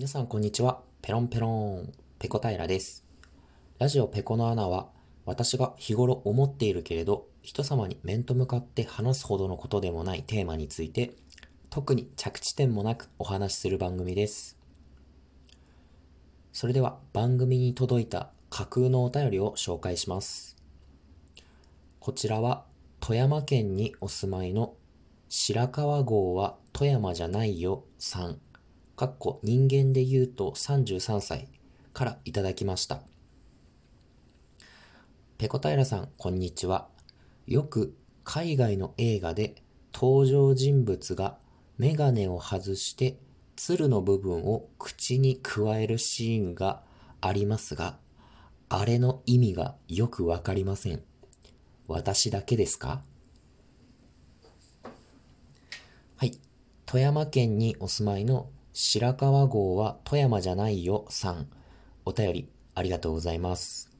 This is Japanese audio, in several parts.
皆さんこんにちは。ペロンペロン、ペコ平です。ラジオペコの穴は、私が日頃思っているけれど、人様に面と向かって話すほどのことでもないテーマについて、特に着地点もなくお話しする番組です。それでは番組に届いた架空のお便りを紹介します。こちらは富山県にお住まいの白川郷は富山じゃないよさんかっこ人間で言うと33歳からいただきました。ペコタイラさん、こんにちは。よく海外の映画で登場人物がメガネを外して鶴の部分を口に加えるシーンがありますが、あれの意味がよくわかりません。私だけですか？はい。富山県にお住まいの白川郷は富山じゃないよさん。お便りありがとうございます。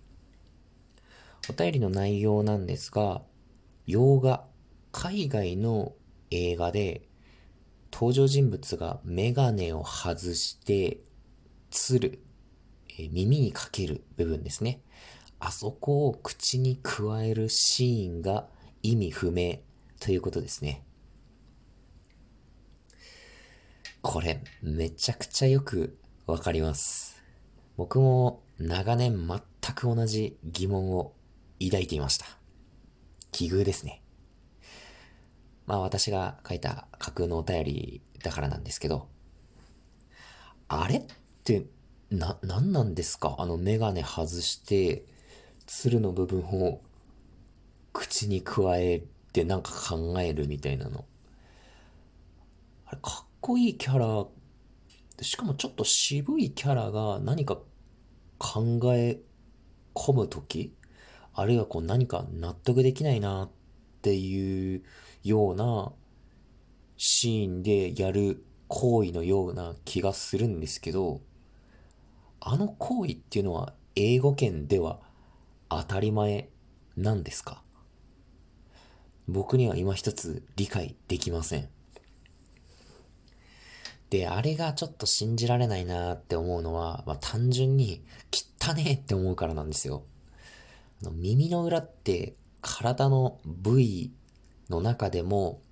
お便りの内容なんですが、洋画、海外の映画で登場人物がメガネを外してつる、え耳にかける部分ですね。あそこを口に加えるシーンが意味不明ということですね。これ、めちゃくちゃよくわかります。僕も長年全く同じ疑問を抱いていました。奇遇ですね。まあ私が書いた架空のお便りだからなんですけど、あれって、な、何なんですか？あのメガネ外して、鶴の部分を口に加えてなんか考えるみたいなの。あれ、かっこいいキャラ、しかもちょっと渋いキャラが何か考え込むとき、あるいはこう何か納得できないなっていうようなシーンでやる行為のような気がするんですけど、あの行為っていうのは英語圏では当たり前なんですか？僕には今一つ理解できません。で、あれがちょっと信じられないなって思うのは、まあ、単純に汚ねえって思うからなんですよ。あの耳の裏って体の部位の中でも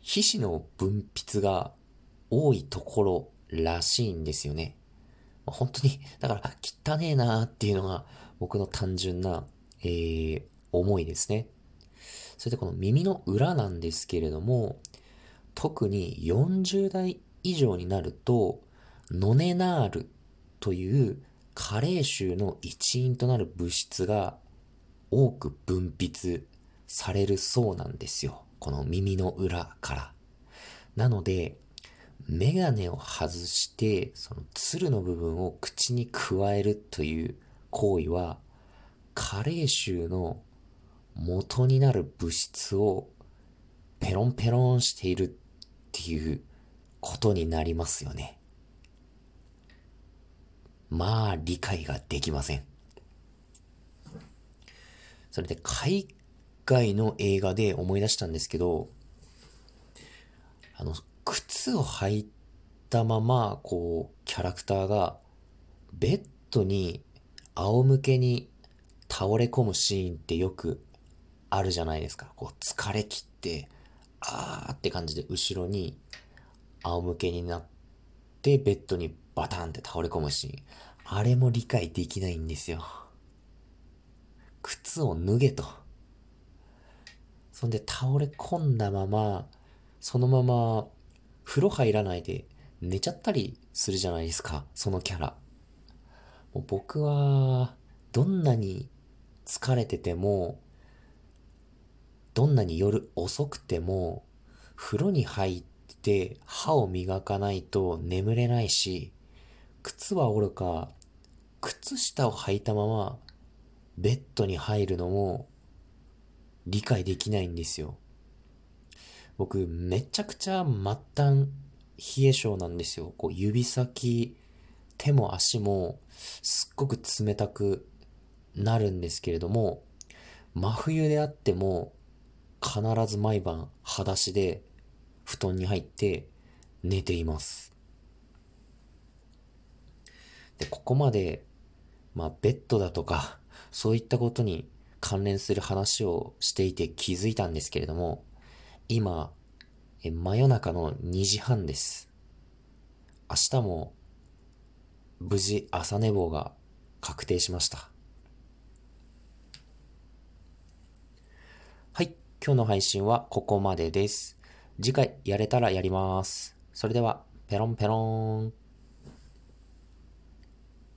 皮脂の分泌が多いところらしいんですよね。本当に、だから汚ねえなーっていうのが僕の単純な、えー、思いですね。それでこの耳の裏なんですけれども、特に40代以上になると、ノネナールという加齢臭の一因となる物質が多く分泌されるそうなんですよ。この耳の裏から。なので、メガネを外して、その鶴の部分を口に加えるという行為は、加齢臭の元になる物質をペロンペロンしているっていうことになりますよね。まあ、理解ができません。それで、海外の映画で思い出したんですけど、あの、靴を履いたまま、こう、キャラクターが、ベッドに仰向けに倒れ込むシーンってよくあるじゃないですか。こう、疲れ切って、あーって感じで後ろに仰向けになって、ベッドにバタンって倒れ込むシーン。あれも理解できないんですよ。靴を脱げと。そんで倒れ込んだまま、そのまま風呂入らないで寝ちゃったりするじゃないですか、そのキャラ。もう僕は、どんなに疲れてても、どんなに夜遅くても、風呂に入っって歯を磨かないと眠れないし、靴はおろか、靴下を履いたままベッドに入るのも理解できないんですよ。僕、めちゃくちゃ末端冷え性なんですよ。こう指先、手も足もすっごく冷たくなるんですけれども、真冬であっても必ず毎晩裸足で布団に入って寝ています。で、ここまで、まあ、ベッドだとか、そういったことに関連する話をしていて気づいたんですけれども、今、え真夜中の2時半です。明日も、無事朝寝坊が確定しました。はい。今日の配信はここまでです。次回やれたらやります。それでは、ペロンペロン。